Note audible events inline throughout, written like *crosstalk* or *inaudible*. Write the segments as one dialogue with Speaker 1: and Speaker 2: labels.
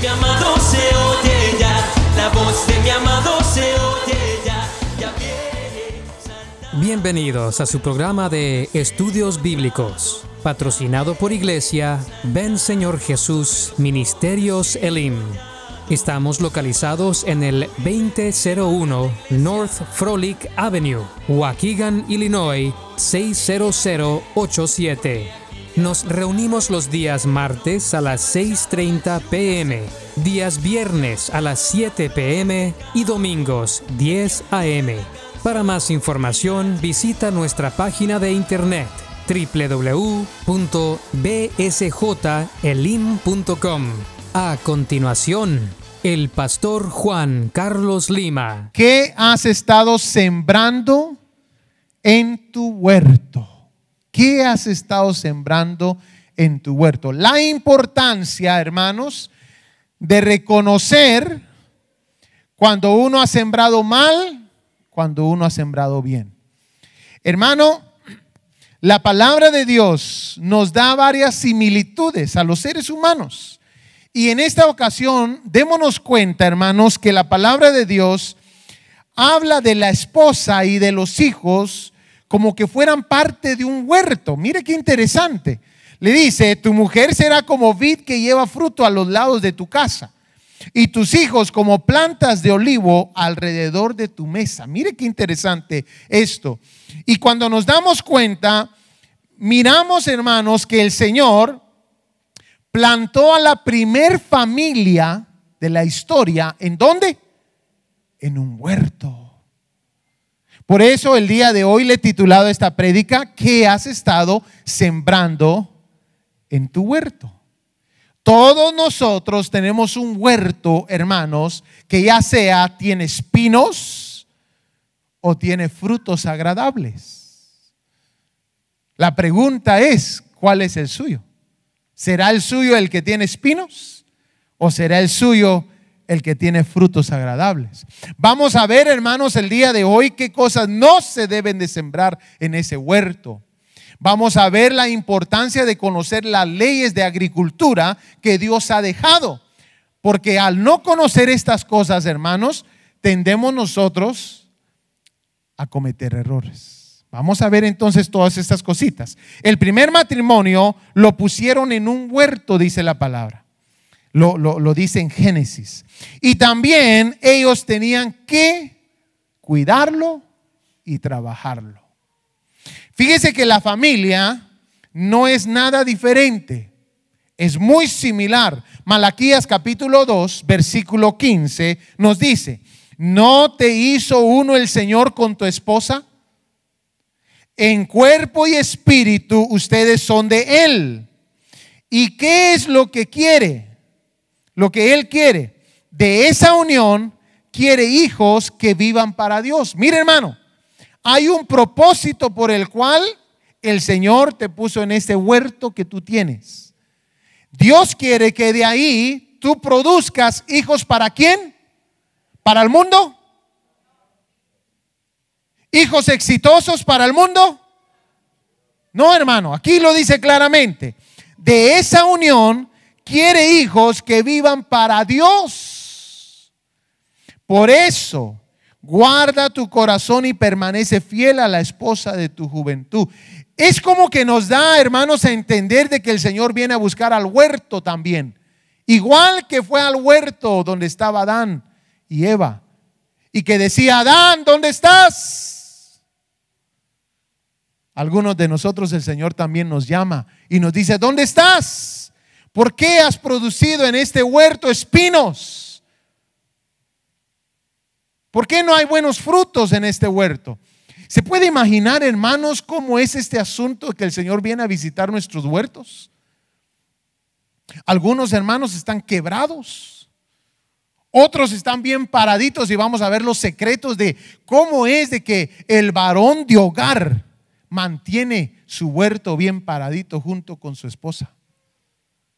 Speaker 1: mi amado se oye ya, la voz de mi amado se oye ya, ya
Speaker 2: Bienvenidos a su programa de Estudios Bíblicos, patrocinado por Iglesia Ven Señor Jesús Ministerios Elim. Estamos localizados en el 2001 North Frolic Avenue, Waukegan, Illinois 60087. Nos reunimos los días martes a las 6.30 pm, días viernes a las 7 pm y domingos 10 am. Para más información visita nuestra página de internet www.bsjelim.com. A continuación, el pastor Juan Carlos Lima.
Speaker 3: ¿Qué has estado sembrando en tu huerto? ¿Qué has estado sembrando en tu huerto? La importancia, hermanos, de reconocer cuando uno ha sembrado mal, cuando uno ha sembrado bien. Hermano, la palabra de Dios nos da varias similitudes a los seres humanos. Y en esta ocasión, démonos cuenta, hermanos, que la palabra de Dios habla de la esposa y de los hijos como que fueran parte de un huerto. Mire qué interesante. Le dice, tu mujer será como vid que lleva fruto a los lados de tu casa y tus hijos como plantas de olivo alrededor de tu mesa. Mire qué interesante esto. Y cuando nos damos cuenta, miramos, hermanos, que el Señor plantó a la primer familia de la historia, ¿en dónde? En un huerto. Por eso el día de hoy le he titulado esta prédica, ¿qué has estado sembrando en tu huerto? Todos nosotros tenemos un huerto, hermanos, que ya sea tiene espinos o tiene frutos agradables. La pregunta es, ¿cuál es el suyo? ¿Será el suyo el que tiene espinos o será el suyo el que tiene frutos agradables? Vamos a ver, hermanos, el día de hoy qué cosas no se deben de sembrar en ese huerto. Vamos a ver la importancia de conocer las leyes de agricultura que Dios ha dejado. Porque al no conocer estas cosas, hermanos, tendemos nosotros a cometer errores. Vamos a ver entonces todas estas cositas. El primer matrimonio lo pusieron en un huerto, dice la palabra. Lo, lo, dice en Génesis. Y también ellos tenían que cuidarlo y trabajarlo. Fíjese que la familia no es nada diferente, es muy similar. Malaquías capítulo 2, versículo 15 nos dice, ¿no te hizo uno el Señor con tu esposa? En cuerpo y espíritu ustedes son de Él. ¿Y qué es lo que quiere? Lo que Él quiere. De esa unión quiere hijos que vivan para Dios. Mire hermano, hay un propósito por el cual el Señor te puso en ese huerto que tú tienes. Dios quiere que de ahí tú produzcas hijos para quién? ¿Para el mundo? ¿Hijos exitosos para el mundo? No, hermano, aquí lo dice claramente. De esa unión quiere hijos que vivan para Dios. Por eso, guarda tu corazón y permanece fiel a la esposa de tu juventud. Es como que nos da, hermanos, a entender de que el Señor viene a buscar al huerto también. Igual que fue al huerto donde estaba Adán y Eva. Y que decía, Adán, ¿dónde estás? Algunos de nosotros el Señor también nos llama y nos dice, ¿dónde estás? ¿Por qué has producido en este huerto espinos? ¿Por qué no hay buenos frutos en este huerto? ¿Se puede imaginar, hermanos, cómo es este asunto que el Señor viene a visitar nuestros huertos? Algunos hermanos están quebrados. Otros están bien paraditos y vamos a ver los secretos de cómo es de que el varón de hogar mantiene su huerto bien paradito junto con su esposa.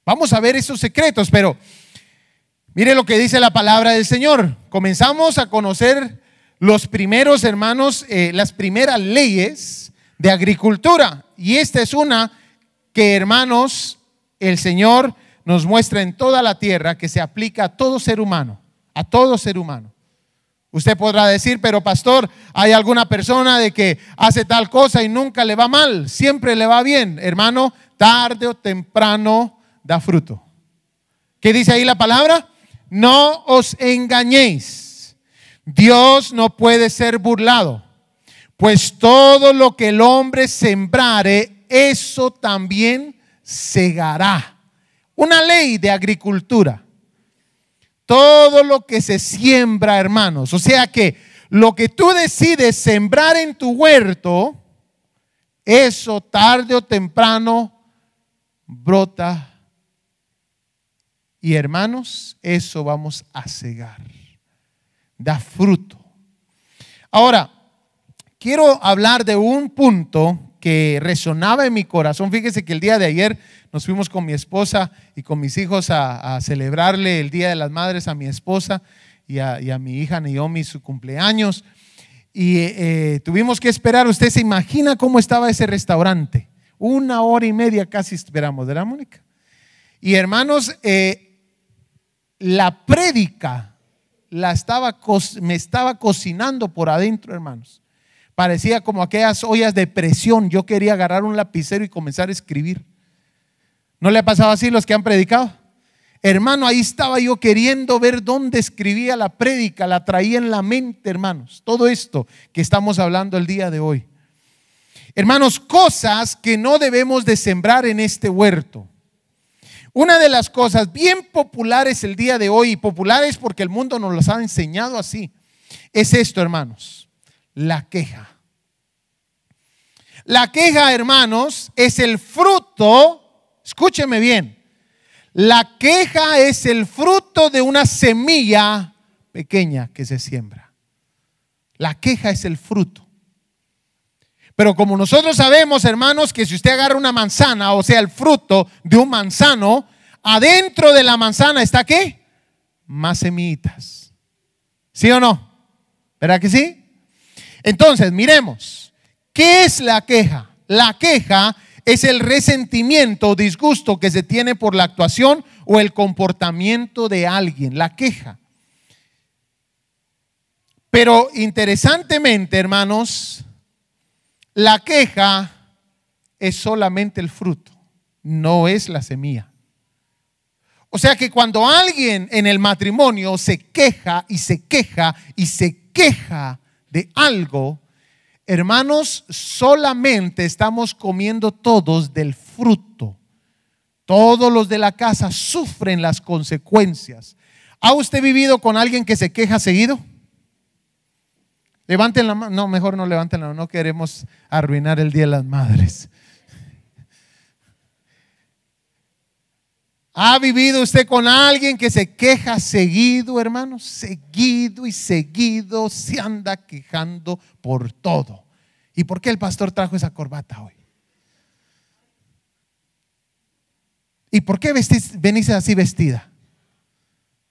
Speaker 3: Vamos a ver esos secretos, pero mire lo que dice la palabra del Señor. Comenzamos a conocer los primeros hermanos, eh, las primeras leyes de agricultura. Y esta es una que, hermanos, el Señor nos muestra en toda la tierra que se aplica a todo ser humano, a todo ser humano. Usted podrá decir, pero pastor, hay alguna persona de que hace tal cosa y nunca le va mal, siempre le va bien. Hermano, tarde o temprano da fruto. ¿Qué dice ahí la palabra? No os engañéis. Dios no puede ser burlado, pues todo lo que el hombre sembrare, eso también segará. Una ley de agricultura. Todo lo que se siembra, hermanos. O sea que lo que tú decides sembrar en tu huerto, eso tarde o temprano brota. Y hermanos, eso vamos a cegar. Da fruto. Ahora, quiero hablar de un punto que resonaba en mi corazón. Fíjese que el día de ayer nos fuimos con mi esposa y con mis hijos a, celebrarle el Día de las Madres a mi esposa y a, mi hija Naomi su cumpleaños. Y eh, tuvimos que esperar. Usted se imagina cómo estaba ese restaurante. Una hora y media casi esperamos, ¿verdad, Mónica? Y hermanos, eh, la prédica la estaba, me estaba cocinando por adentro, hermanos. Parecía como aquellas ollas de presión. Yo quería agarrar un lapicero y comenzar a escribir. ¿No le ha pasado así los que han predicado? Hermano, ahí estaba yo queriendo ver dónde escribía la prédica, la traía en la mente, hermanos. Todo esto que estamos hablando el día de hoy. Hermanos, cosas que no debemos de sembrar en este huerto. Una de las cosas bien populares el día de hoy, y populares porque el mundo nos las ha enseñado así, es esto, hermanos, la queja. La queja, hermanos, es el fruto Escúcheme bien. La queja es el fruto de una semilla pequeña que se siembra. La queja es el fruto. Pero como nosotros sabemos, hermanos, que si usted agarra una manzana, o sea, el fruto de un manzano, adentro de la manzana está qué? Más semillitas. ¿Sí o no? ¿Verdad que sí? Entonces, miremos, ¿qué es la queja? La queja es el resentimiento o disgusto que se tiene por la actuación o el comportamiento de alguien, la queja. Pero interesantemente, hermanos, la queja es solamente el fruto, no es la semilla. O sea que cuando alguien en el matrimonio se queja y se queja y se queja de algo, Hermanos, solamente estamos comiendo todos del fruto. Todos los de la casa sufren las consecuencias. ¿Ha usted vivido con alguien que se queja seguido? Levanten la mano. No, mejor no levanten la mano. No queremos arruinar el Día de las Madres. ¿Ha vivido usted con alguien que se queja seguido, hermanos? Seguido y seguido se anda quejando por todo. ¿Y por qué el pastor trajo esa corbata hoy? ¿Y por qué venís así vestida?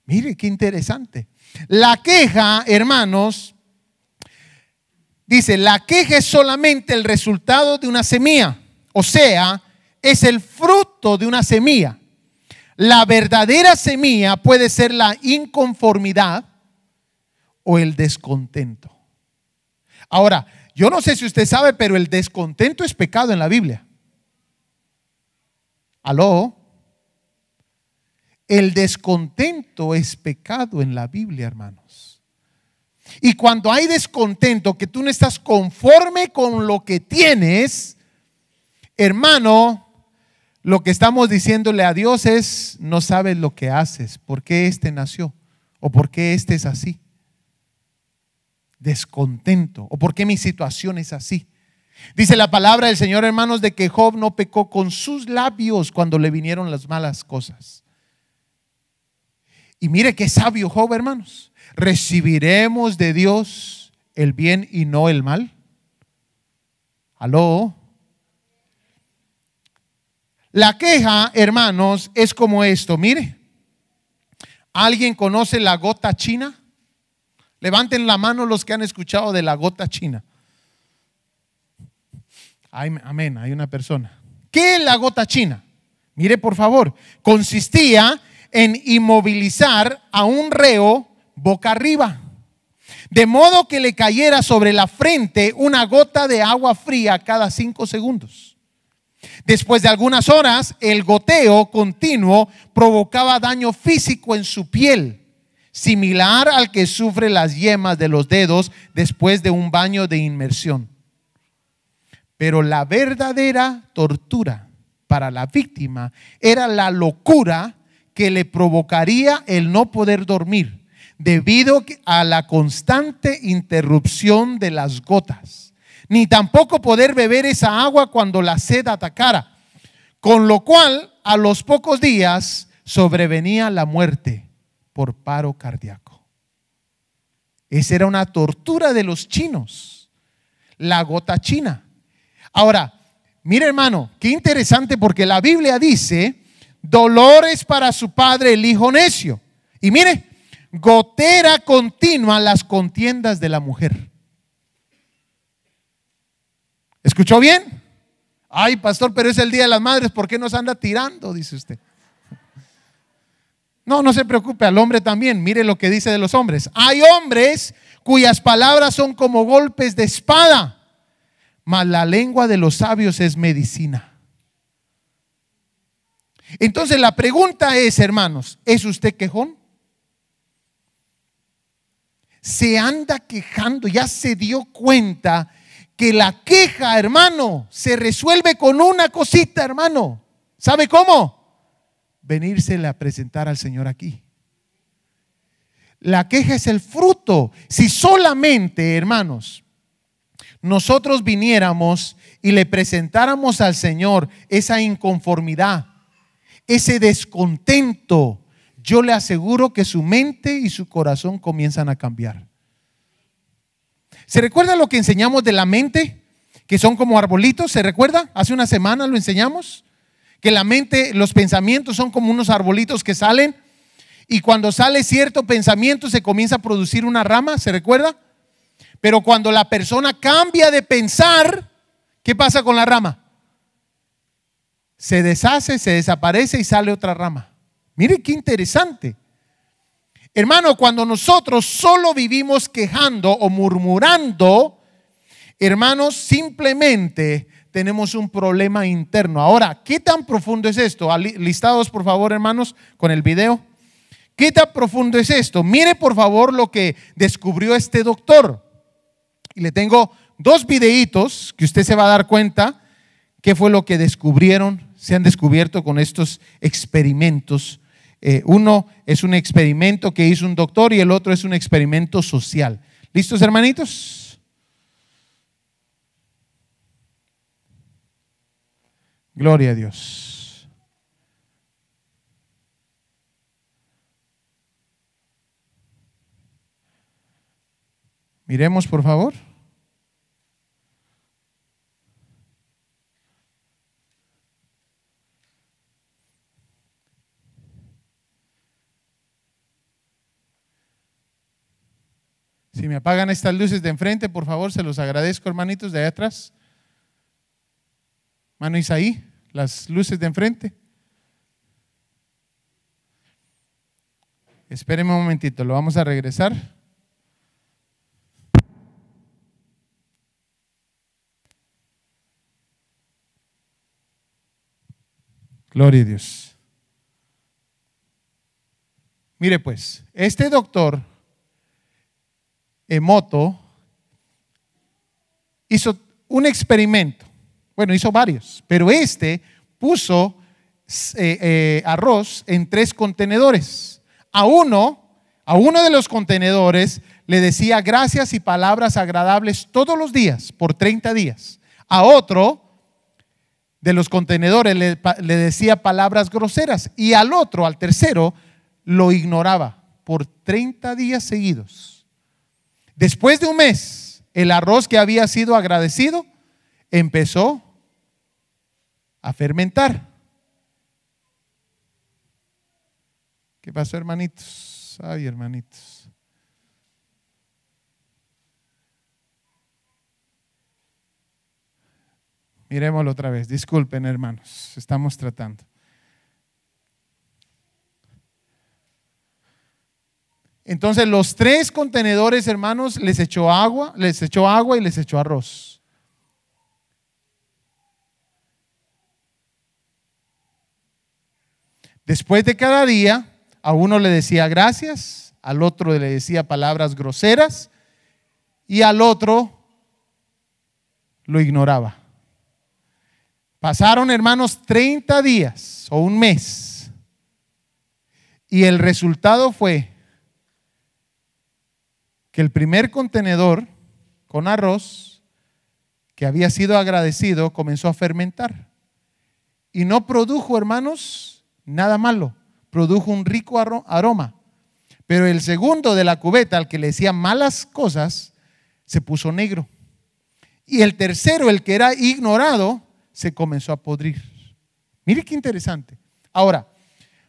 Speaker 3: Mire, qué interesante. La queja, hermanos, dice, la queja es solamente el resultado de una semilla. O sea, es el fruto de una semilla. La verdadera semilla puede ser la inconformidad o el descontento. Ahora, yo no sé si usted sabe, pero el descontento es pecado en la Biblia. ¿Aló? El descontento es pecado en la Biblia, hermanos. Y cuando hay descontento, que tú no estás conforme con lo que tienes, hermano, lo que estamos diciéndole a Dios es, no sabes lo que haces, por qué este nació o por qué este es así. Descontento o por qué mi situación es así. Dice la palabra del Señor, hermanos, de que Job no pecó con sus labios cuando le vinieron las malas cosas. Y mire qué sabio Job, hermanos. ¿Recibiremos de Dios el bien y no el mal? ¿Aló? La queja, hermanos, es como esto. Mire, ¿alguien conoce la gota china? Levanten la mano los que han escuchado de la gota china. amén, hay una persona. ¿Qué es la gota china? Mire por favor, consistía en inmovilizar a un reo boca arriba, de modo que le cayera sobre la frente una gota de agua fría cada cinco segundos. Después de algunas horas, el goteo continuo provocaba daño físico en su piel, similar al que sufre las yemas de los dedos después de un baño de inmersión. Pero la verdadera tortura para la víctima era la locura que le provocaría el no poder dormir debido a la constante interrupción de las gotas, ni tampoco poder beber esa agua cuando la sed atacara, con lo cual a los pocos días sobrevenía la muerte por paro cardíaco. Esa era una tortura de los chinos, la gota china. Ahora, mire hermano, qué interesante porque la Biblia dice, dolores para su padre el hijo necio. Y mire, gotera continua las contiendas de la mujer. ¿Escuchó bien? Ay, pastor, pero es el Día de las Madres, ¿por qué nos anda tirando? Dice usted. No, no se preocupe, al hombre también. Mire lo que dice de los hombres. Hay hombres cuyas palabras son como golpes de espada mas la lengua de los sabios es medicina. Entonces la pregunta es, hermanos, ¿es usted quejón? Se anda quejando, ya se dio cuenta que la queja, hermano, se resuelve con una cosita, hermano. ¿Sabe cómo? Venírsele a presentar al Señor aquí. La queja es el fruto. Si solamente, hermanos, nosotros viniéramos y le presentáramos al Señor esa inconformidad, ese descontento, yo le aseguro que su mente y su corazón comienzan a cambiar. ¿Se recuerda lo que enseñamos de la mente? Que son como arbolitos, ¿se recuerda? Hace una semana lo enseñamos. Que la mente, los pensamientos son como unos arbolitos que salen y cuando sale cierto pensamiento se comienza a producir una rama, ¿se recuerda? Pero cuando la persona cambia de pensar, ¿qué pasa con la rama? Se deshace, se desaparece y sale otra rama. Mire qué interesante. Hermano, cuando nosotros solo vivimos quejando o murmurando, hermanos, simplemente tenemos un problema interno. Ahora, ¿qué tan profundo es esto? Listados, por favor, hermanos, con el video. ¿Qué tan profundo es esto? Mire, por favor, lo que descubrió este doctor. Y le tengo dos videitos que usted se va a dar cuenta qué fue lo que descubrieron, se han descubierto con estos experimentos. Eh, uno es un experimento que hizo un doctor y el otro es un experimento social. ¿Listos, hermanitos? Gloria a Dios. Miremos, por favor. Si me apagan estas luces de enfrente, por favor, se los agradezco, hermanitos, de allá atrás. Mano Isaí, las luces de enfrente. Espérenme un momentito, lo vamos a regresar. Gloria a Dios. Mire pues, este doctor Emoto hizo un experimento. Bueno, hizo varios, pero este puso eh, eh, arroz en tres contenedores. A uno, a uno de los contenedores le decía gracias y palabras agradables todos los días, por 30 días. A otro de los contenedores le, le decía palabras groseras. Y al otro, al tercero, lo ignoraba por 30 días seguidos. Después de un mes, el arroz que había sido agradecido empezó a fermentar. ¿Qué pasó, hermanitos? Ay, hermanitos. Miremoslo otra vez. Disculpen, hermanos. Estamos tratando. Entonces los tres contenedores, hermanos, les echó agua, les echó agua y les echó arroz. Después de cada día, a uno le decía gracias, al otro le decía palabras groseras y al otro lo ignoraba. Pasaron, hermanos, 30 días o un mes. Y el resultado fue que el primer contenedor con arroz que había sido agradecido comenzó a fermentar. Y no produjo, hermanos, nada malo. Produjo un rico aroma. Pero el segundo de la cubeta, al que le decía malas cosas, se puso negro. Y el tercero, el que era ignorado, se comenzó a podrir. Mire qué interesante. Ahora,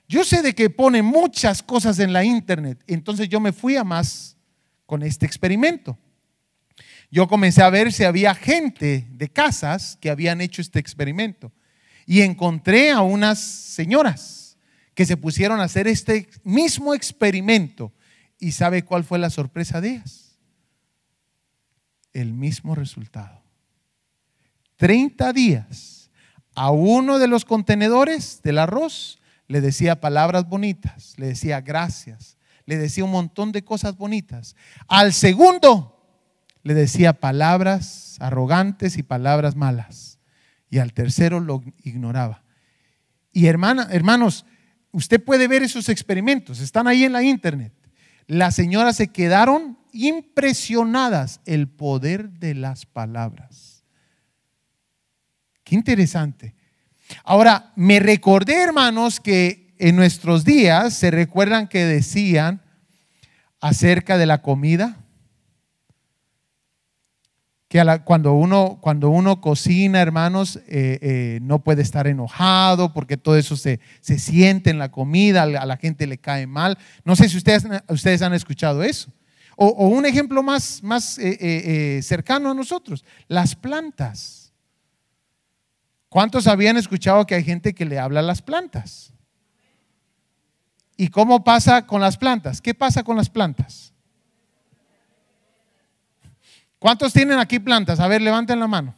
Speaker 3: yo sé de que pone muchas cosas en la internet, entonces yo me fui a más con este experimento. Yo comencé a ver si había gente de casas que habían hecho este experimento y encontré a unas señoras que se pusieron a hacer este mismo experimento. ¿Y sabe cuál fue la sorpresa de ellas? El mismo resultado. 30 días a uno de los contenedores del arroz le decía palabras bonitas, le decía gracias, le decía un montón de cosas bonitas. Al segundo le decía palabras arrogantes y palabras malas. Y al tercero lo ignoraba. Y hermana, hermanos, usted puede ver esos experimentos, están ahí en la internet. Las señoras se quedaron impresionadas el poder de las palabras. Qué interesante. Ahora, me recordé, hermanos, que en nuestros días se recuerdan que decían acerca de la comida, que cuando, uno, cuando uno cocina, hermanos, eh, eh, no puede estar enojado porque todo eso se, siente en la comida, a la gente le cae mal. No sé si ustedes, ustedes han escuchado eso. O, un ejemplo más, más eh, cercano a nosotros, las plantas. ¿Cuántos habían escuchado que hay gente que le habla a las plantas? ¿Y cómo pasa con las plantas? ¿Qué pasa con las plantas? ¿Cuántos tienen aquí plantas? A ver, levanten la mano.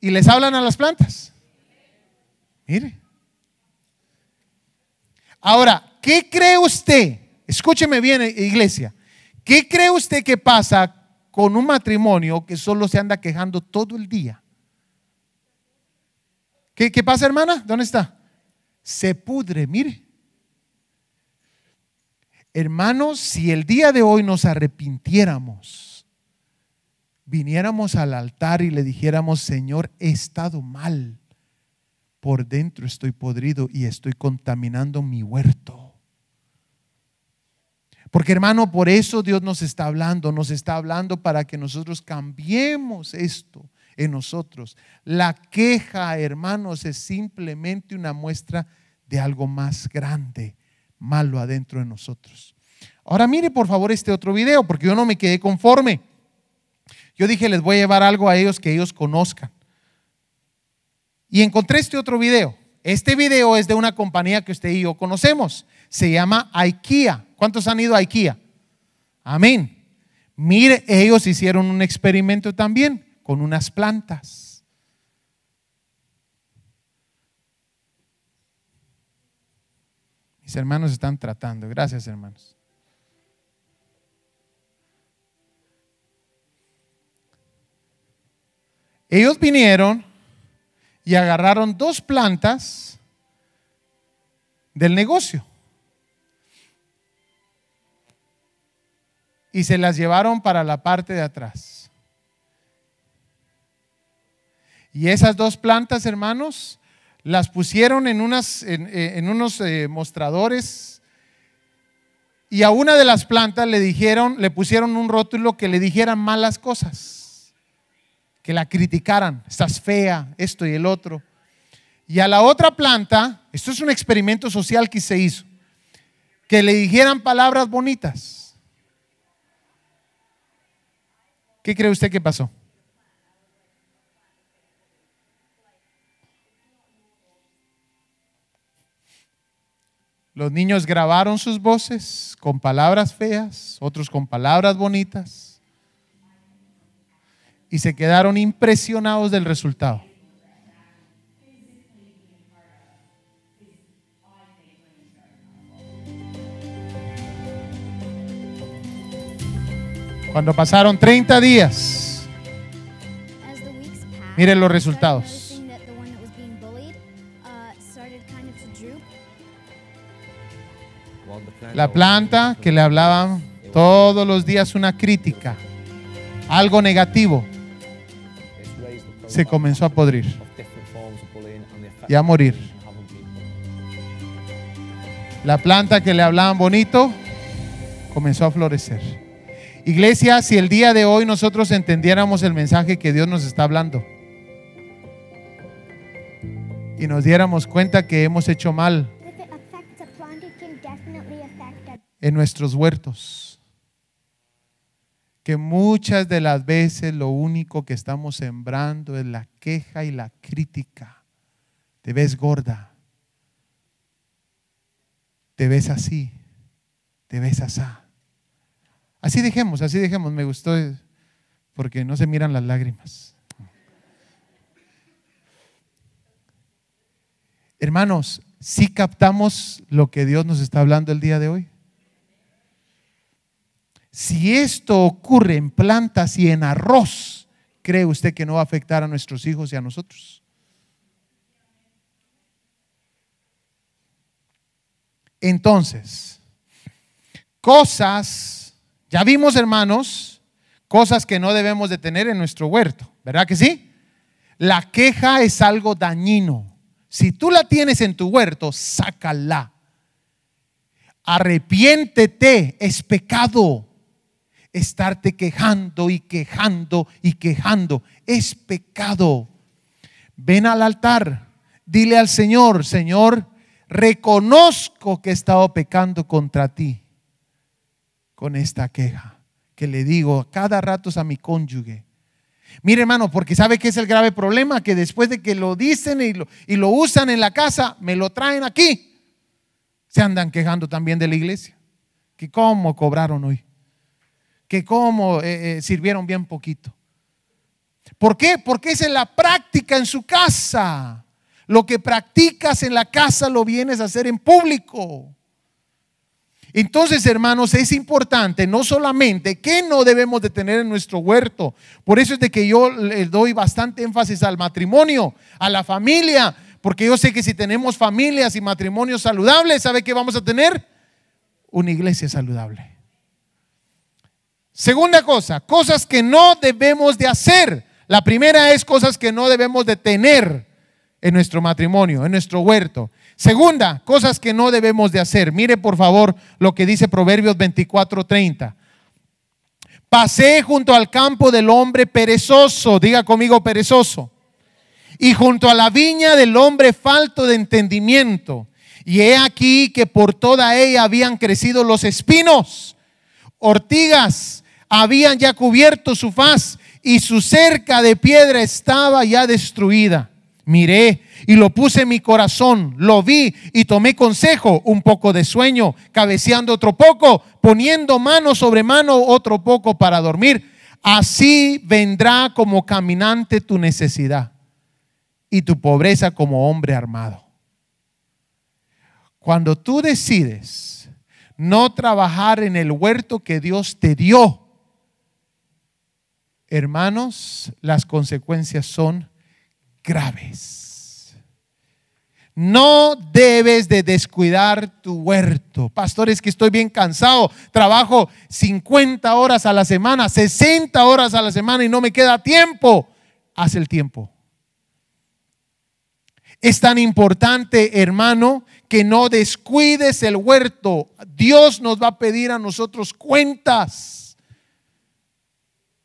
Speaker 3: ¿Y les hablan a las plantas? Mire. Ahora, ¿qué cree usted? Escúcheme bien, iglesia. ¿Qué cree usted que pasa con un matrimonio que solo se anda quejando todo el día? ¿Qué, pasa, hermana? ¿Dónde está? Se pudre, mire. Hermanos, si el día de hoy nos arrepintiéramos, viniéramos al altar y le dijéramos, Señor, he estado mal, por dentro estoy podrido y estoy contaminando mi huerto. Porque hermano, por eso Dios nos está hablando, nos está hablando para que nosotros cambiemos esto en nosotros. La queja, hermanos, es simplemente una muestra de algo más grande, malo adentro de nosotros. Ahora mire por favor este otro video, porque yo no me quedé conforme. Yo dije, les voy a llevar algo a ellos que ellos conozcan. Y encontré este otro video. Este video es de una compañía que usted y yo conocemos. Se llama IKEA. ¿Cuántos han ido a IKEA? Amén. Mire, ellos hicieron un experimento también con unas plantas. Mis hermanos están tratando. Gracias, hermanos. Ellos vinieron y agarraron dos plantas del negocio y se las llevaron para la parte de atrás. Y esas dos plantas, hermanos, las pusieron en, unas, en, eh, unos eh, mostradores y a una de las plantas le dijeron, le pusieron un rótulo que le dijeran malas cosas, que la criticaran, estás fea, esto y el otro. Y a la otra planta, esto es un experimento social que se hizo, que le dijeran palabras bonitas. ¿Qué cree usted que pasó? Los niños grabaron sus voces con palabras feas, otros con palabras bonitas, y se quedaron impresionados del resultado. Cuando pasaron 30 días, Miren los resultados. La planta que le hablaban todos los días una crítica, algo negativo, se comenzó a podrir y a morir. La planta que le hablaban bonito comenzó a florecer. Iglesia, si el día de hoy nosotros entendiéramos el mensaje que Dios nos está hablando y nos diéramos cuenta que hemos hecho mal en nuestros huertos, que muchas de las veces lo único que estamos sembrando es la queja y la crítica. Te ves gorda, te ves así, te ves así. Así dejemos, así dejemos, me gustó porque no se miran las lágrimas. Hermanos, si captamos lo que Dios nos está hablando el día de hoy? Si esto ocurre en plantas y en arroz, ¿cree usted que no va a afectar a nuestros hijos y a nosotros? Entonces, cosas, ya vimos hermanos, cosas que no debemos de tener en nuestro huerto, ¿verdad que sí? La queja es algo dañino. Si tú la tienes en tu huerto, sácala. Arrepiéntete, es pecado. Estarte quejando y quejando y quejando, es pecado. Ven al altar, dile al Señor, Señor, reconozco que he estado pecando contra ti con esta queja que le digo a cada rato a mi cónyuge. Mire hermano, porque sabe que es el grave problema, que después de que lo dicen y lo, y lo usan en la casa, me lo traen aquí. Se andan quejando también de la iglesia. Que cómo cobraron hoy. Que cómo eh, eh, sirvieron bien poquito. ¿Por qué? Porque es en la práctica en su casa. Lo que practicas en la casa lo vienes a hacer en público. Entonces, hermanos, es importante no solamente que no debemos de tener en nuestro huerto. Por eso es de que yo le doy bastante énfasis al matrimonio, a la familia, porque yo sé que si tenemos familias y matrimonios saludables, ¿sabe qué vamos a tener? Una iglesia saludable. Segunda cosa, cosas que no debemos de hacer. La primera es cosas que no debemos de tener en nuestro matrimonio, en nuestro huerto. Segunda, cosas que no debemos de hacer. Mire por favor lo que dice Proverbios 24:30. Pasé junto al campo del hombre perezoso, diga conmigo perezoso, y junto a la viña del hombre falto de entendimiento. Y he aquí que por toda ella habían crecido los espinos, ortigas habían ya cubierto su faz y su cerca de piedra estaba ya destruida. Miré y lo puse en mi corazón, lo vi y tomé consejo, un poco de sueño, cabeceando otro poco, poniendo mano sobre mano otro poco para dormir. Así vendrá como caminante tu necesidad y tu pobreza como hombre armado. Cuando tú decides no trabajar en el huerto que Dios te dio, hermanos, las consecuencias son graves. No debes de descuidar tu huerto. Pastor, es que estoy bien cansado. Trabajo 50 horas a la semana, 60 horas a la semana y no me queda tiempo. Haz el tiempo. Es tan importante, hermano, que no descuides el huerto. Dios nos va a pedir a nosotros cuentas.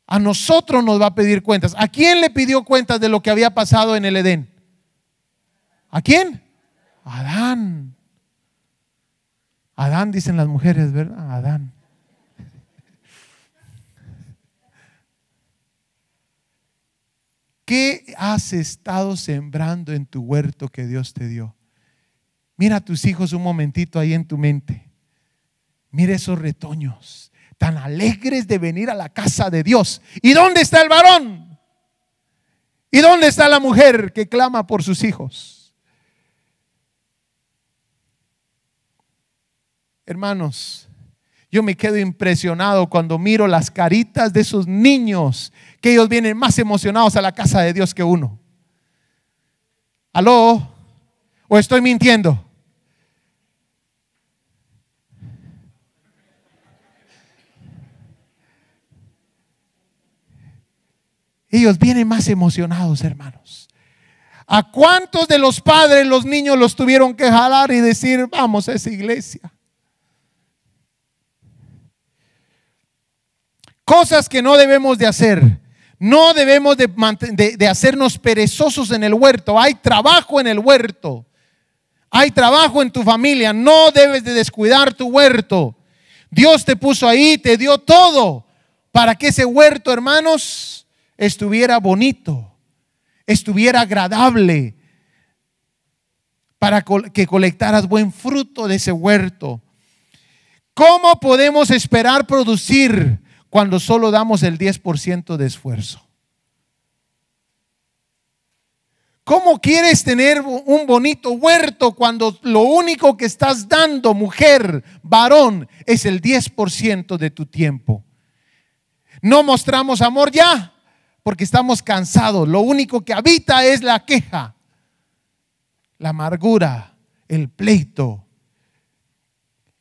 Speaker 3: A nosotros nos va a pedir cuentas. ¿A quién le pidió cuentas de lo que había pasado en el Edén? ¿A quién? Adán. Adán dicen las mujeres, ¿verdad? Adán. ¿Qué has estado sembrando en tu huerto que Dios te dio? Mira a tus hijos un momentito ahí en tu mente. Mira esos retoños tan alegres de venir a la casa de Dios. ¿Y dónde está el varón? ¿Y dónde está la mujer que clama por sus hijos? Hermanos, yo me quedo impresionado cuando miro las caritas de esos niños, que ellos vienen más emocionados a la casa de Dios que uno. ¿Aló? ¿O estoy mintiendo? Ellos vienen más emocionados, hermanos. ¿A cuántos de los padres los niños los tuvieron que jalar y decir, vamos a esa iglesia? Cosas que no debemos de hacer. No debemos de, hacernos perezosos en el huerto. Hay trabajo en el huerto. Hay trabajo en tu familia. No debes de descuidar tu huerto. Dios te puso ahí, te dio todo para que ese huerto, hermanos, estuviera bonito, estuviera agradable, para que colectaras buen fruto de ese huerto. ¿Cómo podemos esperar producir cuando solo damos el 10% de esfuerzo? ¿Cómo quieres tener un bonito huerto cuando lo único que estás dando, mujer, varón, es el 10% de tu tiempo? No mostramos amor ya, porque estamos cansados. Lo único que habita es la queja, la amargura, el pleito.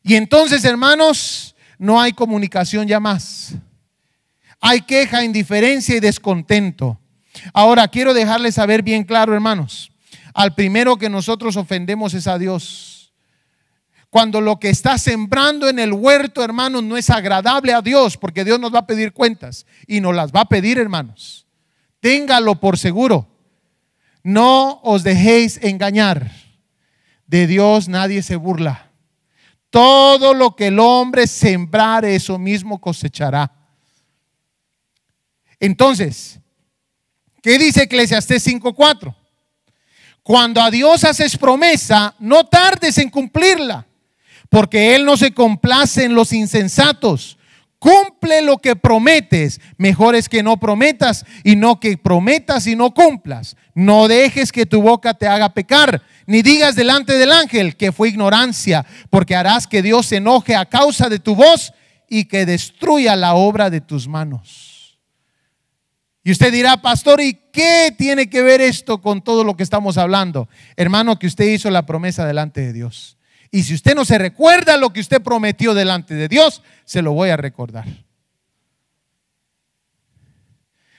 Speaker 3: Y entonces, hermanos, no hay comunicación ya más. Hay queja, indiferencia y descontento. Ahora, quiero dejarles saber bien claro, hermanos. Al primero que nosotros ofendemos es a Dios. Cuando lo que está sembrando en el huerto, hermanos, no es agradable a Dios, porque Dios nos va a pedir cuentas y nos las va a pedir, hermanos. Téngalo por seguro. No os dejéis engañar. De Dios nadie se burla. Todo lo que el hombre sembrare, eso mismo cosechará. Entonces, ¿Qué dice Eclesiastés 5:4? Cuando a Dios haces promesa, no tardes en cumplirla, porque Él no se complace en los insensatos. Cumple lo que prometes. Mejor es que no prometas y no que prometas y no cumplas. No dejes que tu boca te haga pecar, ni digas delante del ángel que fue ignorancia, porque harás que Dios se enoje a causa de tu voz y que destruya la obra de tus manos. Y usted dirá, pastor, ¿y qué tiene que ver esto con todo lo que estamos hablando? Hermano, que usted hizo la promesa delante de Dios. Y si usted no se recuerda lo que usted prometió delante de Dios, se lo voy a recordar.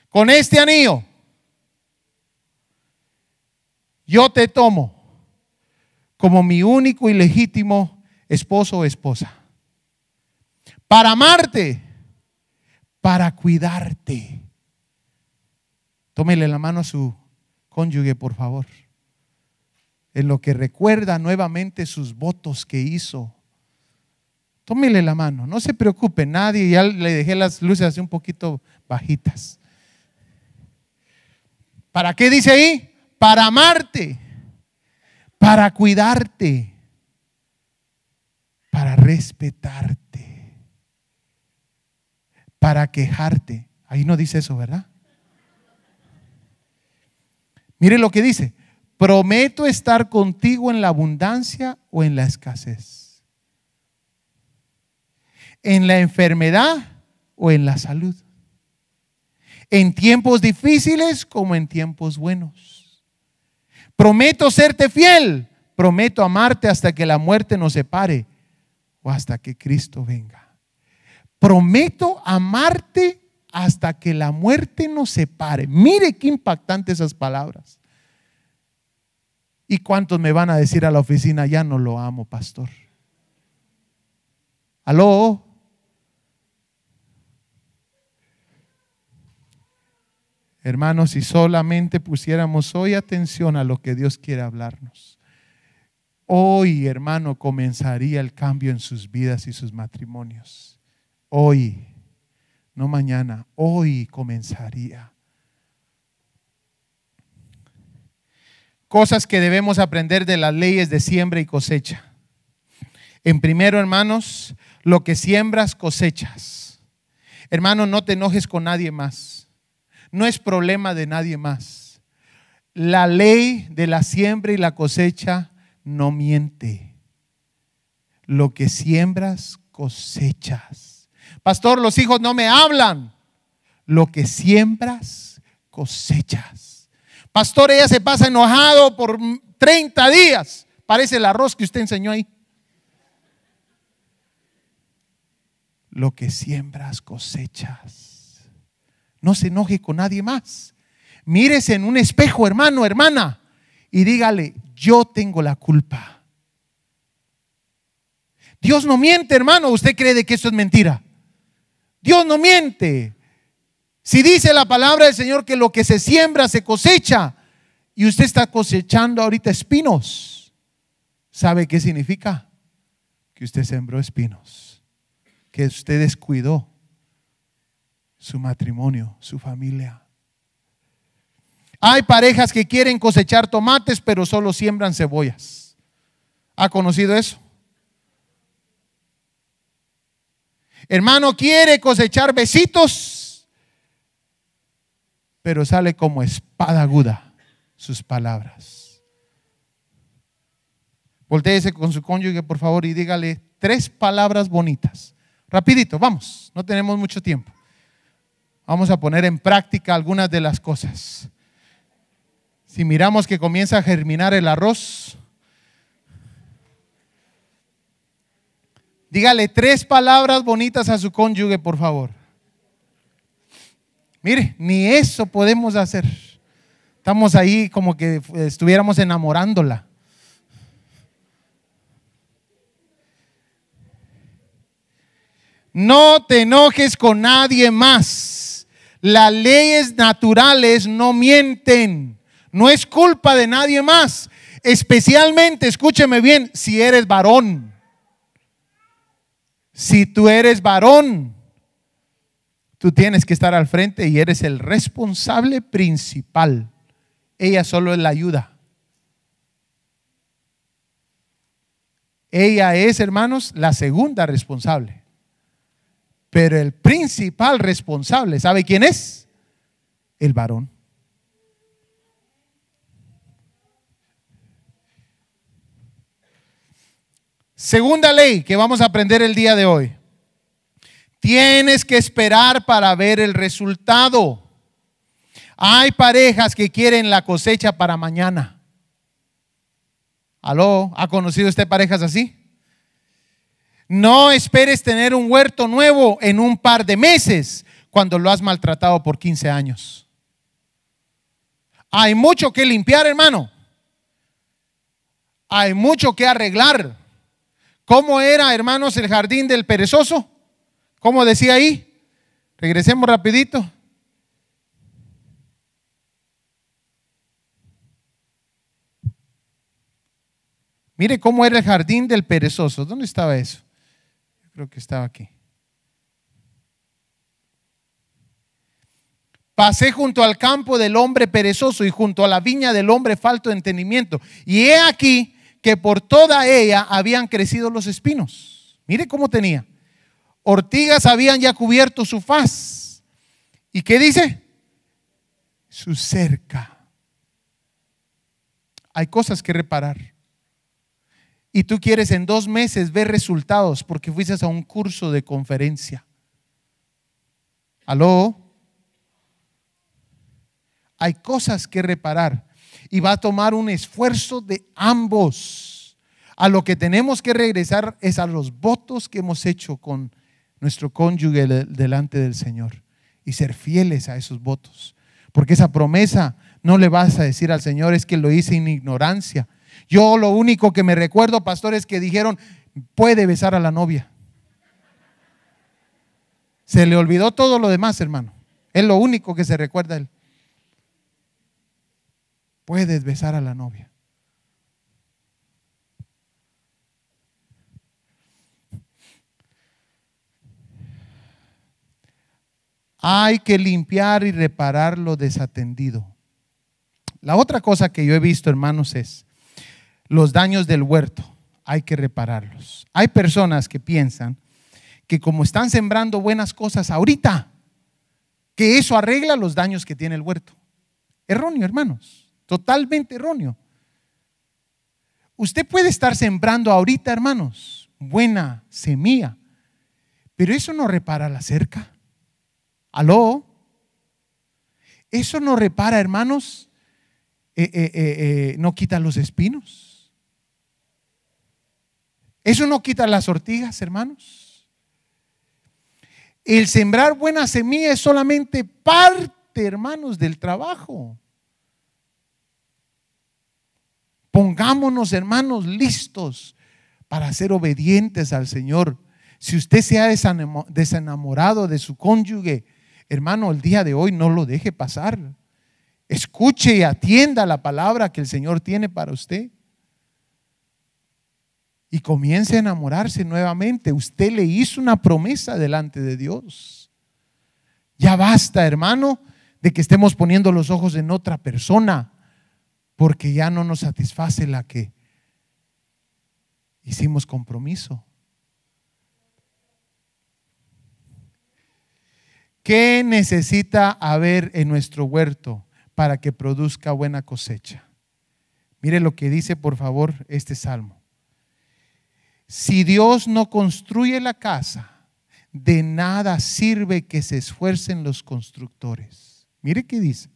Speaker 3: Con este anillo, yo te tomo como mi único y legítimo esposo o esposa. Para amarte, para cuidarte Tómele la mano a su cónyuge, por favor. En lo que recuerda nuevamente sus votos que hizo. Tómele la mano, no se preocupe, nadie, ya le dejé las luces así un poquito bajitas. ¿Para qué dice ahí? Para amarte, para cuidarte, para respetarte, para quejarte. Ahí no dice eso, ¿verdad? Mire lo que dice, prometo estar contigo en la abundancia o en la escasez, en la enfermedad o en la salud, en tiempos difíciles como en tiempos buenos. Prometo serte fiel, prometo amarte hasta que la muerte nos separe o hasta que Cristo venga. Prometo amarte hasta que la muerte nos separe. Mire qué impactante esas palabras. ¿Y cuántos me van a decir a la oficina, ya no lo amo, pastor? ¿Aló? Hermanos, si solamente pusiéramos hoy atención a lo que Dios quiere hablarnos, hoy, hermano, comenzaría el cambio en sus vidas y sus matrimonios. Hoy no mañana, hoy comenzaría. Cosas que debemos aprender de las leyes de siembra y cosecha. En primero, hermanos, lo que siembras, cosechas. Hermano, no te enojes con nadie más. No es problema de nadie más. La ley de la siembra y la cosecha no miente. Lo que siembras, cosechas. Pastor, los hijos no me hablan. Lo que siembras, cosechas. Pastor, ella se pasa enojado por 30 días. Parece el arroz que usted enseñó ahí. Lo que siembras, cosechas. No se enoje con nadie más. Mírese en un espejo, hermano, hermana, y dígale, yo tengo la culpa. Dios no miente, hermano. ¿Usted cree que eso es mentira? Dios no miente. Si dice la palabra del Señor que lo que se siembra se cosecha y usted está cosechando ahorita espinos, ¿sabe qué significa? Que usted sembró espinos, que usted descuidó su matrimonio, su familia. Hay parejas que quieren cosechar tomates, pero solo siembran cebollas. ¿Ha conocido eso? Hermano quiere cosechar besitos, pero sale como espada aguda sus palabras. Voltéese con su cónyuge, por favor, y dígale tres palabras bonitas. Rapidito, vamos, no tenemos mucho tiempo. Vamos a poner en práctica algunas de las cosas. Si miramos que comienza a germinar el arroz, dígale tres palabras bonitas a su cónyuge, por favor. Mire, ni eso podemos hacer. Estamos ahí como que estuviéramos enamorándola. No te enojes con nadie más. Las leyes naturales no mienten. No es culpa de nadie más. Especialmente, escúcheme bien, si eres varón. Si tú eres varón, tú tienes que estar al frente y eres el responsable principal. Ella solo es la ayuda. Ella es, hermanos, la segunda responsable. Pero el principal responsable, ¿sabe quién es? El varón. Segunda ley que vamos a aprender el día de hoy. Tienes que esperar para ver el resultado. Hay parejas que quieren la cosecha para mañana. ¿Aló? ¿Ha conocido usted parejas así? No esperes tener un huerto nuevo en un par de meses cuando lo has maltratado por 15 años. Hay mucho que limpiar, hermano. Hay mucho que arreglar. ¿Cómo era, hermanos, el jardín del perezoso? ¿Cómo decía ahí? Regresemos rapidito. Mire cómo era el jardín del perezoso. ¿Dónde estaba eso? Creo que estaba aquí. Pasé junto al campo del hombre perezoso y junto a la viña del hombre falto de entendimiento. Y he aquí que por toda ella habían crecido los espinos. Mire cómo tenía. Ortigas habían ya cubierto su faz. ¿Y qué dice? Su cerca. Hay cosas que reparar y tú quieres en dos meses ver resultados porque fuiste a un curso de conferencia. ¿Aló? Hay cosas que reparar y va a tomar un esfuerzo de ambos. A lo que tenemos que regresar es a los votos que hemos hecho con nuestro cónyuge delante del Señor y ser fieles a esos votos. Porque esa promesa no le vas a decir al Señor es que lo hice en ignorancia, yo lo único que me recuerdo, pastor, es que dijeron, puede besar a la novia. Se le olvidó todo lo demás, hermano. Es lo único que se recuerda él. Puedes besar a la novia. Hay que limpiar y reparar lo desatendido. la otra cosa que yo he visto, hermanos, es los daños del huerto. Hay que repararlos. Hay personas que piensan que como están sembrando buenas cosas ahorita, que eso arregla los daños que tiene el huerto. Erróneo, hermanos. Totalmente erróneo. Usted puede estar sembrando ahorita, hermanos, buena semilla, pero eso no repara la cerca. ¿Aló? Eso no repara, hermanos, eh, eh, eh, no quita los espinos. Eso no quita las ortigas, hermanos. El sembrar buena semilla es solamente parte, hermanos, del trabajo. Pongámonos, hermanos, listos para ser obedientes al Señor. Si usted se ha desenamorado de su cónyuge, hermano, el día de hoy no lo deje pasar. Escuche y atienda la palabra que el Señor tiene para usted. Y comience a enamorarse nuevamente. Usted le hizo una promesa delante de Dios. Ya basta, hermano, de que estemos poniendo los ojos en otra persona, porque ya no nos satisface la que hicimos compromiso. ¿Qué necesita haber en nuestro huerto para que produzca buena cosecha? Mire lo que dice, por favor, este salmo. Si Dios no construye la casa, de nada sirve que se esfuercen los constructores. Mire qué dice.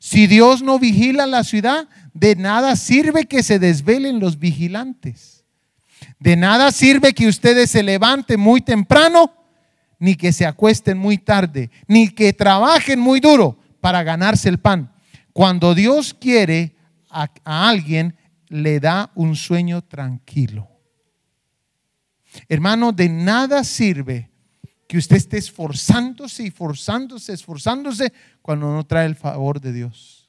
Speaker 3: Si Dios no vigila la ciudad, de nada sirve que se desvelen los vigilantes. De nada sirve que ustedes se levanten muy temprano, ni que se acuesten muy tarde, ni que trabajen muy duro para ganarse el pan. Cuando Dios quiere a, a alguien, le da un sueño tranquilo. Hermano, de nada sirve que usted esté esforzándose y forzándose, esforzándose cuando no trae el favor de Dios.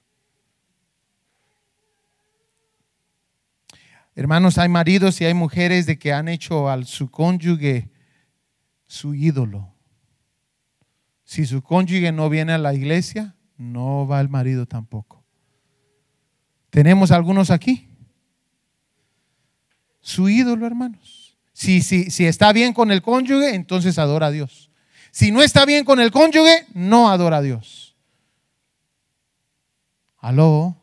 Speaker 3: Hermanos, hay maridos y hay mujeres de que han hecho al su cónyuge su ídolo. Si su cónyuge no viene a la iglesia, no va el marido tampoco. ¿Tenemos algunos aquí? Su ídolo, hermanos. Si, si, si está bien con el cónyuge, entonces adora a Dios. Si no está bien con el cónyuge, no adora a Dios. Aló.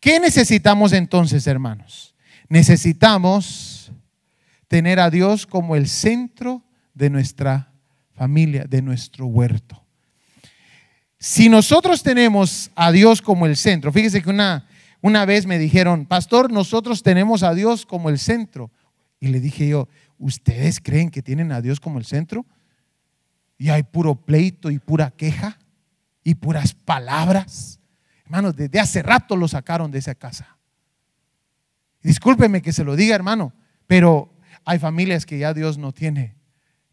Speaker 3: ¿Qué necesitamos entonces, hermanos? Necesitamos tener a Dios como el centro de nuestra familia, de nuestro huerto. Si nosotros tenemos a Dios como el centro, fíjese que una, una vez me dijeron, pastor, nosotros tenemos a Dios como el centro. Y le dije yo, ¿ustedes creen que tienen a Dios como el centro? Y hay puro pleito y pura queja y puras palabras. Hermanos, desde hace rato lo sacaron de esa casa. Discúlpeme que se lo diga, hermano, pero hay familias que ya Dios no tiene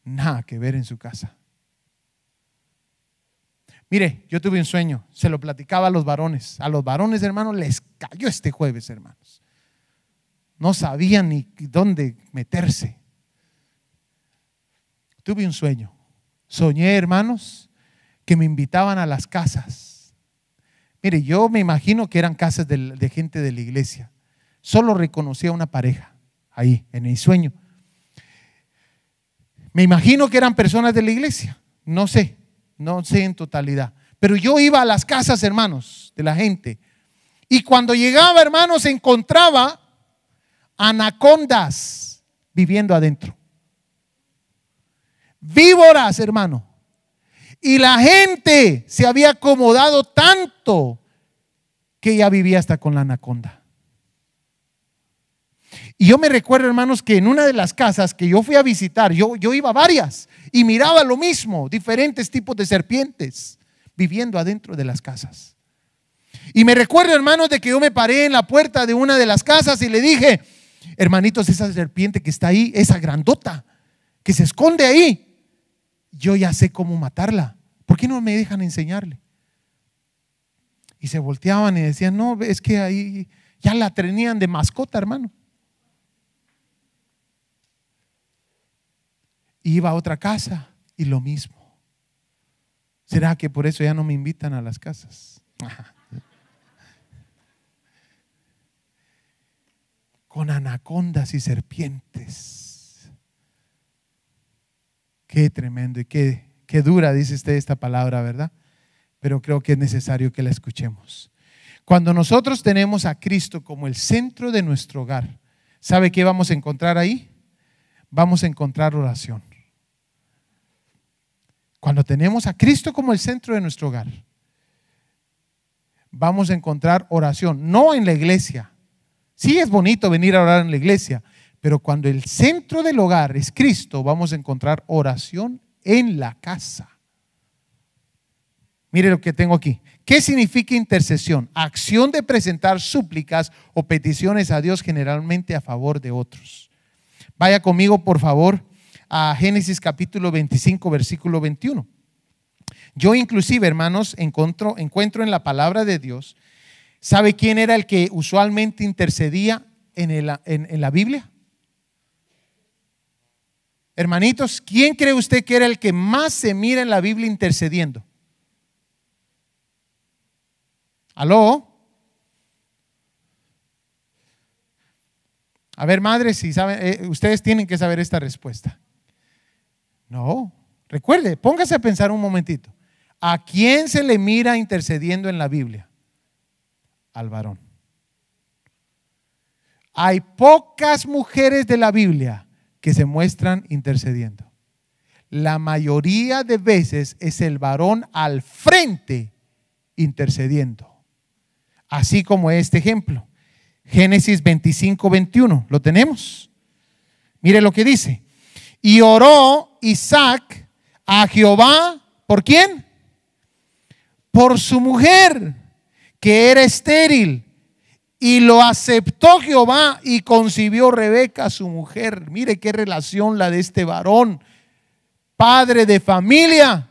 Speaker 3: nada que ver en su casa. Mire, yo tuve un sueño, se lo platicaba a los varones. A los varones, hermanos, les cayó este jueves, hermanos. No sabían ni dónde meterse. Tuve un sueño. Soñé, hermanos, que me invitaban a las casas Mire, yo me imagino que eran casas de, gente de la iglesia. Solo reconocía una pareja ahí, en el sueño. Me imagino que eran personas de la iglesia. No sé, no sé en totalidad. Pero yo iba a las casas, hermanos, de la gente. Y cuando llegaba, hermanos, encontraba anacondas viviendo adentro. Víboras, hermano. Y la gente se había acomodado tanto que ya vivía hasta con la anaconda. Y yo me recuerdo, hermanos, que en una de las casas que yo fui a visitar, yo, yo iba a varias y miraba lo mismo, diferentes tipos de serpientes viviendo adentro de las casas. Y me recuerdo, hermanos, de que yo me paré en la puerta de una de las casas y le dije, hermanitos, esa serpiente que está ahí, esa grandota, que se esconde ahí, yo ya sé cómo matarla. ¿Por qué no me dejan enseñarle? Y se volteaban y decían, no, es que ahí ya la tenían de mascota, hermano. Iba a otra casa y lo mismo. ¿Será que por eso ya no me invitan a las casas? *laughs* Con anacondas y serpientes. Qué tremendo y qué, qué dura dice usted esta palabra, ¿verdad? Pero creo que es necesario que la escuchemos. Cuando nosotros tenemos a Cristo como el centro de nuestro hogar, ¿sabe qué vamos a encontrar ahí? Vamos a encontrar oración. Cuando tenemos a Cristo como el centro de nuestro hogar, vamos a encontrar oración, no en la iglesia. Sí es bonito venir a orar en la iglesia, pero cuando el centro del hogar es Cristo, vamos a encontrar oración en la casa. Mire lo que tengo aquí. ¿Qué significa intercesión? Acción de presentar súplicas o peticiones a Dios generalmente a favor de otros. Vaya conmigo, por favor, a Génesis capítulo 25, versículo 21. Yo inclusive, hermanos, encuentro, en la palabra de Dios, ¿sabe quién era el que usualmente intercedía en la Biblia? Hermanitos, ¿quién cree usted que era el que más se mira en la Biblia intercediendo? ¿Aló? A ver, madres, si saben, eh, ustedes tienen que saber esta respuesta. No, recuerde, póngase a pensar un momentito. ¿A quién se le mira intercediendo en la Biblia? Al varón. Hay pocas mujeres de la Biblia que se muestran intercediendo. La mayoría de veces es el varón al frente intercediendo. Así como este ejemplo. Génesis 25, 21. ¿Lo tenemos? Mire lo que dice. Y oró Isaac a Jehová, ¿por quién? Por su mujer, que era estéril. Y lo aceptó Jehová y concibió Rebeca, su mujer. Mire qué relación la de este varón, padre de familia,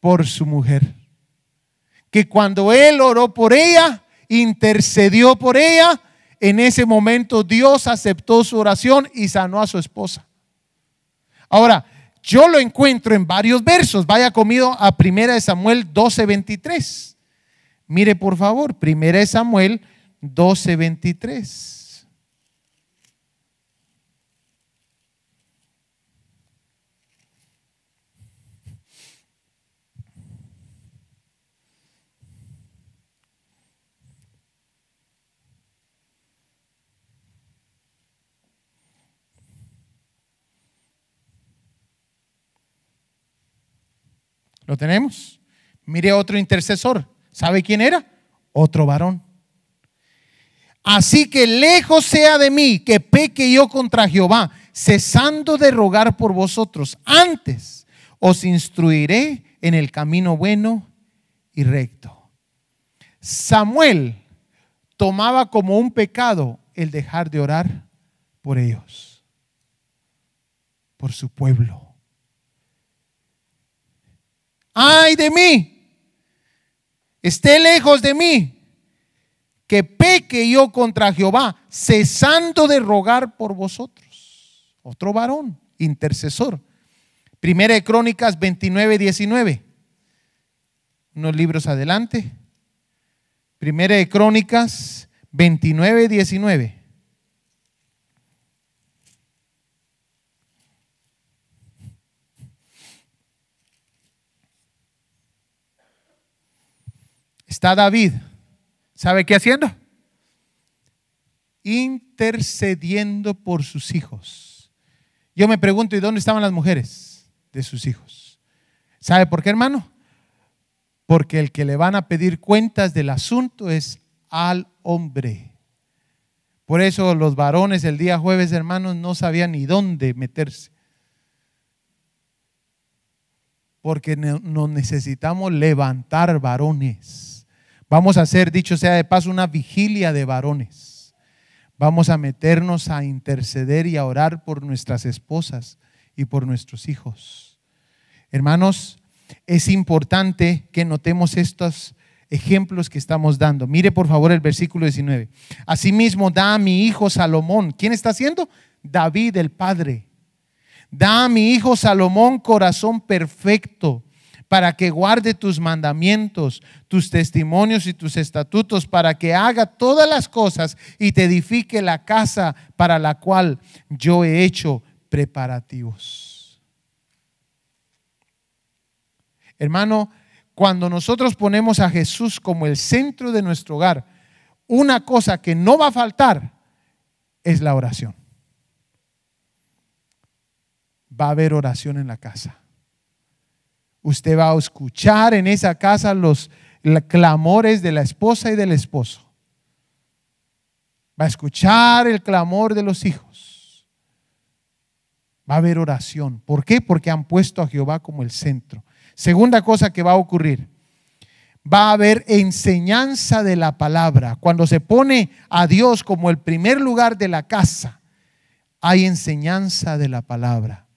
Speaker 3: por su mujer. Que cuando él oró por ella, intercedió por ella, en ese momento Dios aceptó su oración y sanó a su esposa. Ahora, yo lo encuentro en varios versos. Vaya conmigo a 1 Samuel 12, 23. Mire por favor, 1 Samuel 12, 23. ¿Lo tenemos? Mire otro intercesor. ¿Sabe quién era? Otro varón. Así que lejos sea de mí que peque yo contra Jehová, cesando de rogar por vosotros. Antes os instruiré en el camino bueno y recto. Samuel tomaba como un pecado el dejar de orar por ellos, por su pueblo. Ay de mí, esté lejos de mí, que peque yo contra Jehová, cesando de rogar por vosotros. Otro varón, intercesor. Primera de Crónicas 29, 19. Unos libros adelante. Primera de Crónicas 29, 19. Está David. ¿Sabe qué haciendo? Intercediendo por sus hijos. Yo me pregunto, ¿y dónde estaban las mujeres de sus hijos? ¿Sabe por qué, hermano? Porque el que le van a pedir cuentas del asunto es al hombre. Por eso los varones el día jueves, hermanos, no sabían ni dónde meterse. Porque no- nos necesitamos levantar varones. Vamos a hacer, dicho sea de paso, una vigilia de varones. Vamos a meternos a interceder y a orar por nuestras esposas y por nuestros hijos. Hermanos, es importante que notemos estos ejemplos que estamos dando. Mire por favor el versículo 19. Asimismo da a mi hijo Salomón. ¿Quién está haciendo? David el Padre. Da a mi hijo Salomón corazón perfecto, para que guarde tus mandamientos, tus testimonios y tus estatutos, para que haga todas las cosas y te edifique la casa para la cual yo he hecho preparativos. Hermano, cuando nosotros ponemos a Jesús como el centro de nuestro hogar, una cosa que no va a faltar es la oración. Va a haber oración en la casa. Usted va a escuchar en esa casa los clamores de la esposa y del esposo. Va a escuchar el clamor de los hijos. Va a haber oración. ¿Por qué? Porque han puesto a Jehová como el centro. Segunda cosa que va a ocurrir. Va a haber enseñanza de la palabra. Cuando se pone a Dios como el primer lugar de la casa, hay enseñanza de la palabra.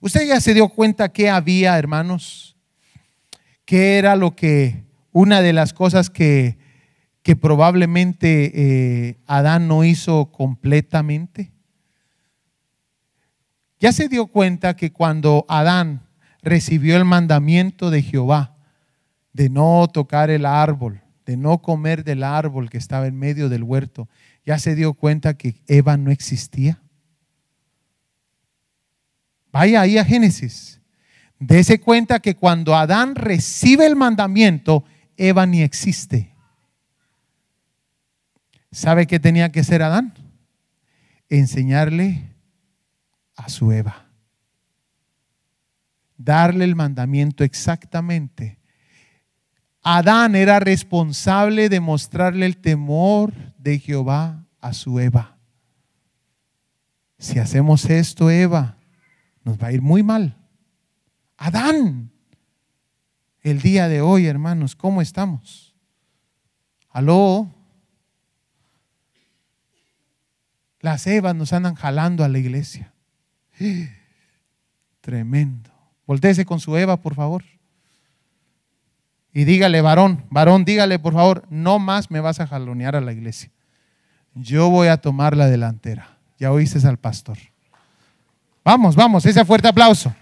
Speaker 3: Usted ya se dio cuenta que había, hermanos, que era lo que, una de las cosas que, que probablemente eh, Adán no hizo completamente. Ya se dio cuenta que cuando Adán recibió el mandamiento de Jehová de no tocar el árbol, de no comer del árbol que estaba en medio del huerto, ya se dio cuenta que Eva no existía. Vaya ahí a Génesis. Dese cuenta que cuando Adán recibe el mandamiento, Eva ni existe. ¿Sabe qué tenía que hacer Adán? Enseñarle a su Eva. Darle el mandamiento exactamente. Adán era responsable de mostrarle el temor de Jehová a su Eva. Si hacemos esto, Eva, nos va a ir muy mal. Adán, el día de hoy, hermanos, ¿cómo estamos? Aló. Las Evas nos andan jalando a la iglesia. *gasps* Tremendo. Voltéese con su Eva, por favor. Y dígale, varón, varón, dígale, por favor, no más me vas a jalonear a la iglesia. Yo voy a tomar la delantera. Ya oíste al pastor. Vamos, vamos, ese fuerte aplauso.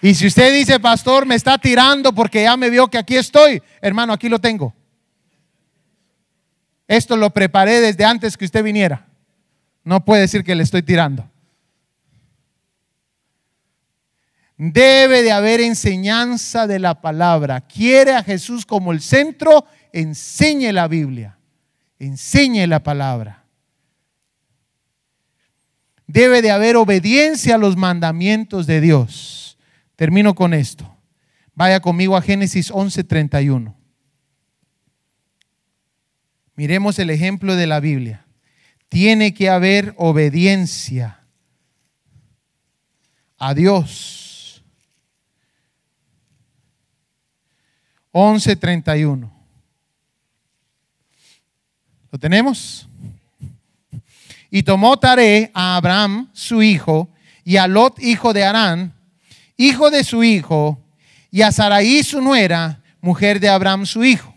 Speaker 3: Y si usted dice, pastor, me está tirando porque ya me vio que aquí estoy, hermano, aquí lo tengo. Esto lo preparé desde antes que usted viniera. No puede decir que le estoy tirando. Debe de haber enseñanza de la palabra. Quiere a Jesús como el centro, enseñe la Biblia enseñe la palabra. Debe de haber obediencia a los mandamientos de Dios. Termino con esto. Vaya conmigo a Génesis 11:31. Miremos el ejemplo de la Biblia. Tiene que haber obediencia a Dios. 11:31. ¿Lo tenemos? Y tomó Taré a Abraham, su hijo, y a Lot, hijo de Arán, hijo de su hijo, y a Saraí, su nuera, mujer de Abraham, su hijo.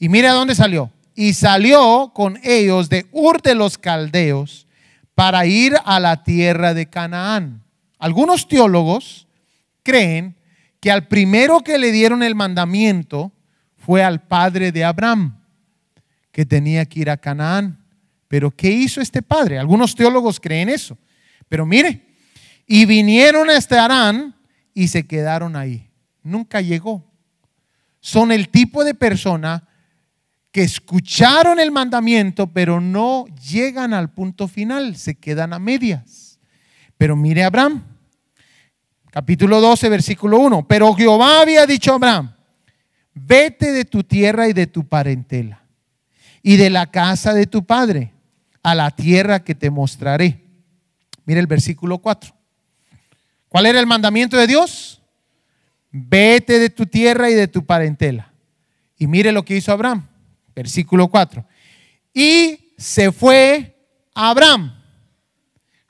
Speaker 3: Y mira dónde salió. Y salió con ellos de Ur de los Caldeos para ir a la tierra de Canaán. Algunos teólogos creen que al primero que le dieron el mandamiento fue al padre de Abraham que tenía que ir a Canaán. Pero ¿qué hizo este padre? Algunos teólogos creen eso. Pero mire, y vinieron a este Arán y se quedaron ahí. Nunca llegó. Son el tipo de persona que escucharon el mandamiento, pero no llegan al punto final, se quedan a medias. Pero mire Abraham, capítulo 12, versículo 1. Pero Jehová había dicho a Abraham, vete de tu tierra y de tu parentela y de la casa de tu padre a la tierra que te mostraré. Mire el versículo 4. ¿Cuál era el mandamiento de Dios? Vete de tu tierra y de tu parentela. Y mire lo que hizo Abraham. Versículo 4. Y se fue Abraham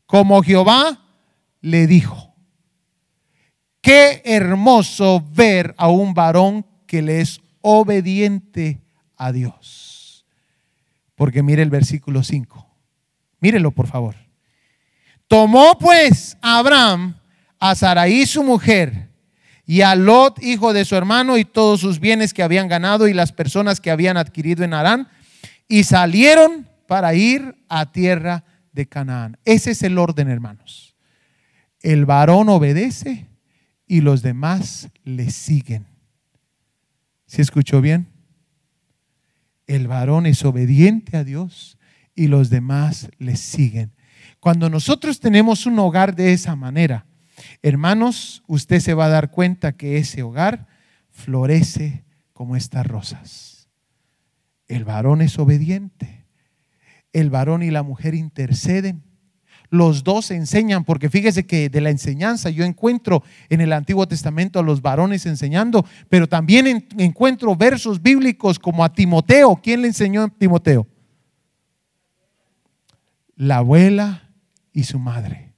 Speaker 3: como Jehová le dijo. Qué hermoso ver a un varón que le es obediente a Dios. Porque mire el versículo 5. Mírelo, por favor. Tomó pues Abraham a Saraí su mujer y a Lot, hijo de su hermano, y todos sus bienes que habían ganado y las personas que habían adquirido en Harán, y salieron para ir a tierra de Canaán. Ese es el orden, hermanos. El varón obedece y los demás le siguen. ¿Se escuchó bien? El varón es obediente a Dios y los demás le siguen. Cuando nosotros tenemos un hogar de esa manera, hermanos, usted se va a dar cuenta que ese hogar florece como estas rosas. El varón es obediente. El varón y la mujer interceden. Los dos enseñan, porque fíjese que de la enseñanza yo encuentro en el Antiguo Testamento a los varones enseñando, pero también en- encuentro versos bíblicos como a Timoteo. ¿Quién le enseñó a Timoteo? La abuela y su madre.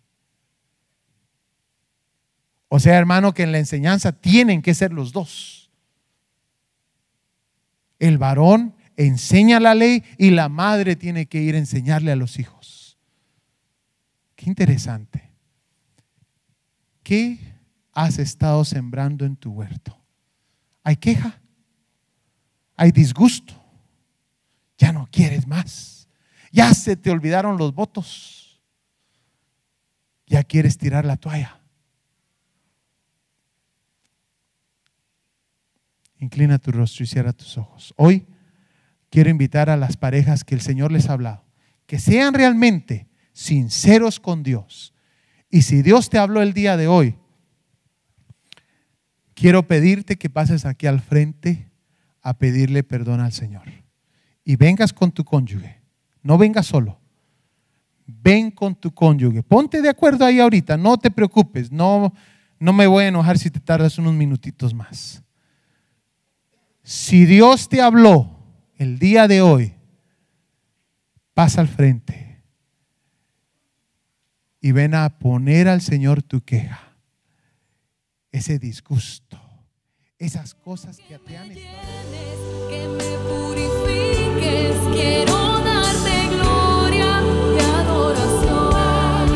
Speaker 3: O sea, hermano, que en la enseñanza tienen que ser los dos. El varón enseña la ley y la madre tiene que ir a enseñarle a los hijos. Interesante. ¿Qué has estado sembrando en tu huerto? ¿Hay queja? ¿Hay disgusto? Ya no quieres más. Ya se te olvidaron los votos. Ya quieres tirar la toalla. Inclina tu rostro y cierra tus ojos. Hoy quiero invitar a las parejas que el Señor les ha hablado, que sean realmente sinceros con Dios. Y si Dios te habló el día de hoy, quiero pedirte que pases aquí al frente a pedirle perdón al Señor. Y vengas con tu cónyuge. No vengas solo. Ven con tu cónyuge. Ponte de acuerdo ahí ahorita. No te preocupes. No, no me voy a enojar si te tardas unos minutitos más. Si Dios te habló el día de hoy, pasa al frente y ven a poner al Señor tu queja, ese disgusto, esas cosas que te han estado...
Speaker 4: que me quiero darte gloria y adoración.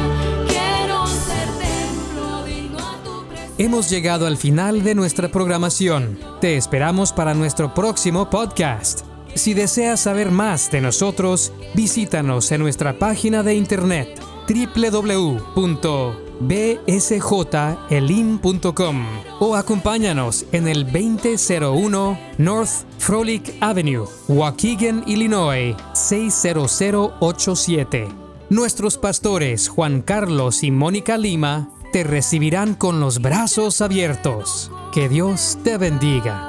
Speaker 4: Quiero ser templo digno a tu presencia.
Speaker 2: Hemos llegado al final de nuestra programación. Te esperamos para nuestro próximo podcast. Si deseas saber más de nosotros, visítanos en nuestra página de internet www.bsjelim.com o acompáñanos en el 2001 North Frolic Avenue, Waukegan, Illinois 60087. Nuestros pastores Juan Carlos y Mónica Lima te recibirán con los brazos abiertos. Que Dios te bendiga.